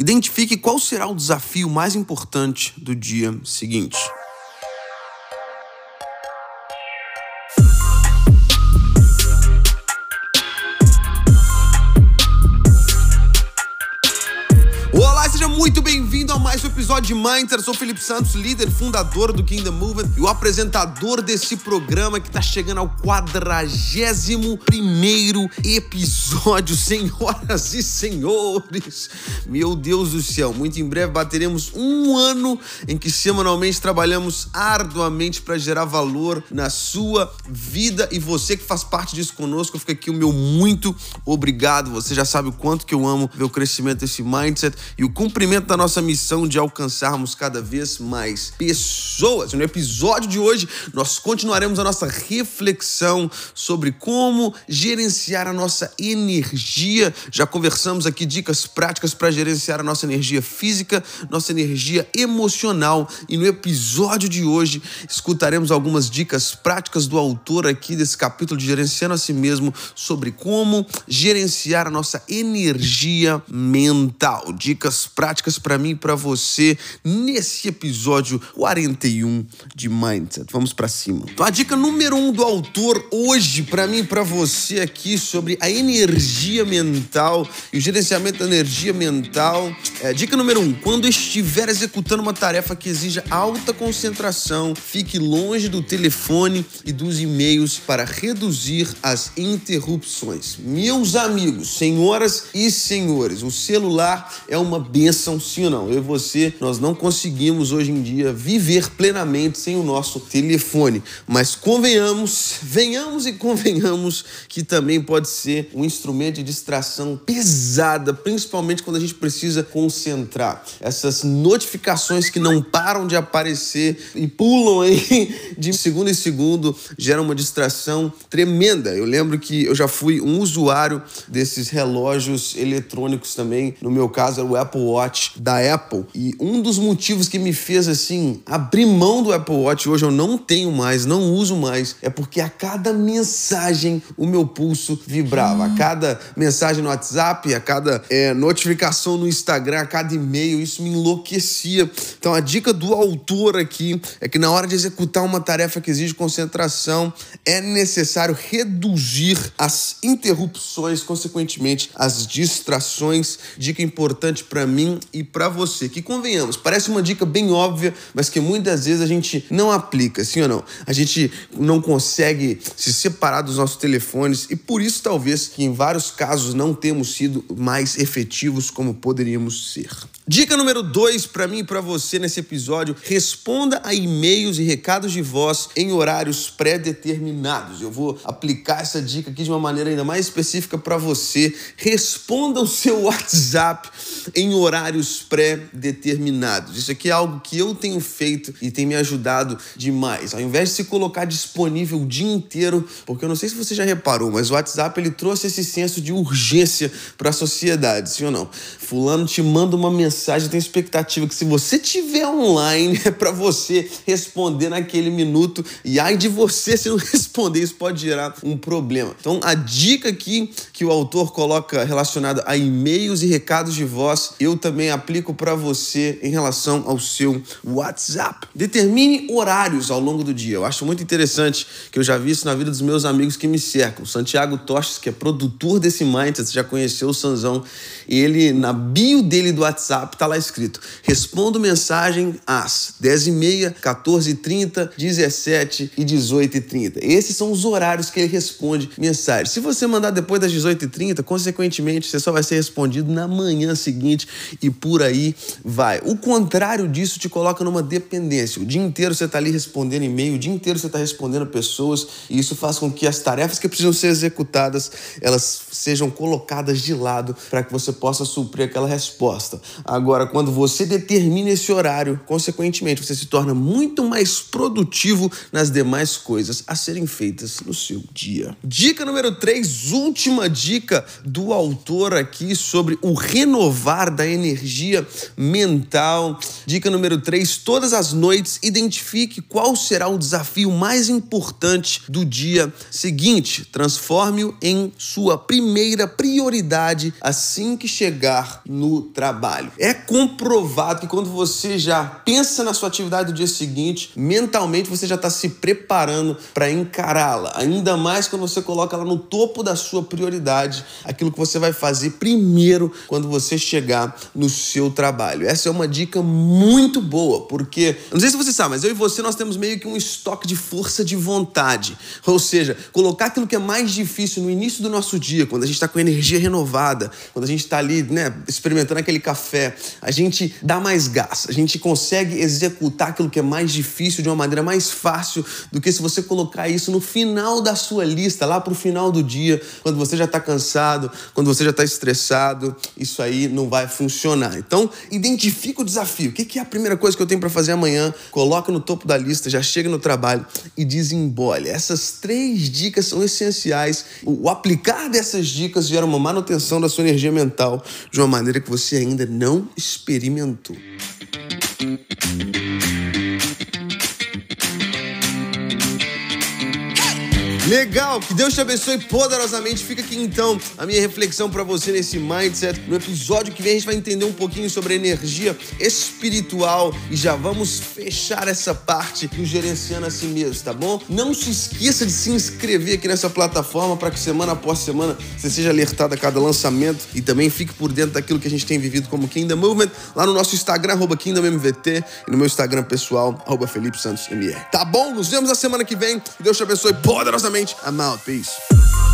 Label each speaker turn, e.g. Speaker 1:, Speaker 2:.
Speaker 1: Identifique qual será o desafio mais importante do dia seguinte. Episódio de Mindset. Eu sou Felipe Santos, líder, fundador do Kingdom Movement e o apresentador desse programa que está chegando ao quadragésimo primeiro episódio, senhoras e senhores. Meu Deus do céu, muito em breve bateremos um ano em que semanalmente trabalhamos arduamente para gerar valor na sua vida e você que faz parte disso conosco, fica aqui o meu muito obrigado. Você já sabe o quanto que eu amo ver o crescimento desse mindset e o cumprimento da nossa missão de alcançarmos cada vez mais pessoas. No episódio de hoje, nós continuaremos a nossa reflexão sobre como gerenciar a nossa energia. Já conversamos aqui dicas práticas para gerenciar a nossa energia física, nossa energia emocional. E no episódio de hoje, escutaremos algumas dicas práticas do autor aqui desse capítulo de Gerenciando a Si Mesmo sobre como gerenciar a nossa energia mental. Dicas práticas para mim e para você nesse episódio 41 de Mindset. Vamos para cima. Então, a dica número um do autor hoje para mim e para você aqui sobre a energia mental e o gerenciamento da energia mental. É, dica número um: quando estiver executando uma tarefa que exija alta concentração, fique longe do telefone e dos e-mails para reduzir as interrupções. Meus amigos, senhoras e senhores, o celular é uma benção sim ou não. Eu e você, nós não conseguimos hoje em dia viver plenamente sem o nosso telefone. Mas convenhamos, venhamos e convenhamos que também pode ser um instrumento de distração pesada, principalmente quando a gente precisa concentrar. Essas notificações que não param de aparecer e pulam aí de segundo em segundo geram uma distração tremenda. Eu lembro que eu já fui um usuário desses relógios eletrônicos também. No meu caso, era o Apple Watch da Apple. E um dos motivos que me fez assim abrir mão do Apple Watch hoje eu não tenho mais, não uso mais, é porque a cada mensagem o meu pulso vibrava. A cada mensagem no WhatsApp, a cada é, notificação no Instagram, a cada e-mail, isso me enlouquecia. Então a dica do autor aqui é que na hora de executar uma tarefa que exige concentração, é necessário reduzir as interrupções, consequentemente as distrações. Dica importante para mim e para você. Que convenhamos, parece uma dica bem óbvia, mas que muitas vezes a gente não aplica, sim ou não? A gente não consegue se separar dos nossos telefones e por isso talvez que em vários casos não temos sido mais efetivos como poderíamos ser. Dica número 2 para mim e para você nesse episódio: responda a e-mails e recados de voz em horários pré-determinados. Eu vou aplicar essa dica aqui de uma maneira ainda mais específica para você. Responda o seu WhatsApp em horários pré-determinados. Isso aqui é algo que eu tenho feito e tem me ajudado demais. Ao invés de se colocar disponível o dia inteiro, porque eu não sei se você já reparou, mas o WhatsApp ele trouxe esse senso de urgência para a sociedade, sim ou não? Fulano te manda uma mensagem tenho expectativa que se você tiver online é para você responder naquele minuto e ai de você se não responder, isso pode gerar um problema. Então a dica aqui que o autor coloca relacionada a e-mails e recados de voz, eu também aplico para você em relação ao seu WhatsApp. Determine horários ao longo do dia. Eu acho muito interessante que eu já vi isso na vida dos meus amigos que me cercam. Santiago Toches, que é produtor desse Mindset, já conheceu o Sanzão, e ele na bio dele do WhatsApp WhatsApp, tá lá escrito: respondo mensagem às 10h30, 14h30, 17 e 18h30. Esses são os horários que ele responde mensagem. Se você mandar depois das 18h30, consequentemente, você só vai ser respondido na manhã seguinte e por aí vai. O contrário disso te coloca numa dependência. O dia inteiro você está ali respondendo e-mail, o dia inteiro você está respondendo pessoas, e isso faz com que as tarefas que precisam ser executadas elas sejam colocadas de lado para que você possa suprir aquela resposta. Agora, quando você determina esse horário, consequentemente, você se torna muito mais produtivo nas demais coisas a serem feitas no seu dia. Dica número 3, última dica do autor aqui sobre o renovar da energia mental. Dica número 3: todas as noites identifique qual será o desafio mais importante do dia seguinte. Transforme-o em sua primeira prioridade assim que chegar no trabalho. É comprovado que quando você já pensa na sua atividade do dia seguinte, mentalmente você já está se preparando para encará-la. Ainda mais quando você coloca ela no topo da sua prioridade, aquilo que você vai fazer primeiro quando você chegar no seu trabalho. Essa é uma dica muito boa, porque não sei se você sabe, mas eu e você nós temos meio que um estoque de força de vontade. Ou seja, colocar aquilo que é mais difícil no início do nosso dia, quando a gente está com energia renovada, quando a gente está ali, né, experimentando aquele café, a gente dá mais gás, a gente consegue executar aquilo que é mais difícil de uma maneira mais fácil do que se você colocar isso no final da sua lista, lá para o final do dia, quando você já está cansado, quando você já está estressado, isso aí não vai funcionar. Então, identifica o desafio. O que é a primeira coisa que eu tenho para fazer amanhã? Coloca no topo da lista, já chega no trabalho e desembole. Essas três dicas são essenciais. O aplicar dessas dicas gera uma manutenção da sua energia mental de uma maneira que você ainda não experimentou. Legal, que Deus te abençoe poderosamente. Fica aqui então a minha reflexão para você nesse mindset. No episódio que vem a gente vai entender um pouquinho sobre energia espiritual e já vamos fechar essa parte do gerenciando a si mesmo, tá bom? Não se esqueça de se inscrever aqui nessa plataforma para que semana após semana você seja alertado a cada lançamento e também fique por dentro daquilo que a gente tem vivido como Kingdom Movement lá no nosso Instagram arroba KingdomMVT e no meu Instagram pessoal arroba Felipe Santos MR. Tá bom? Nos vemos na semana que vem. Deus te abençoe poderosamente. I'm out. Peace.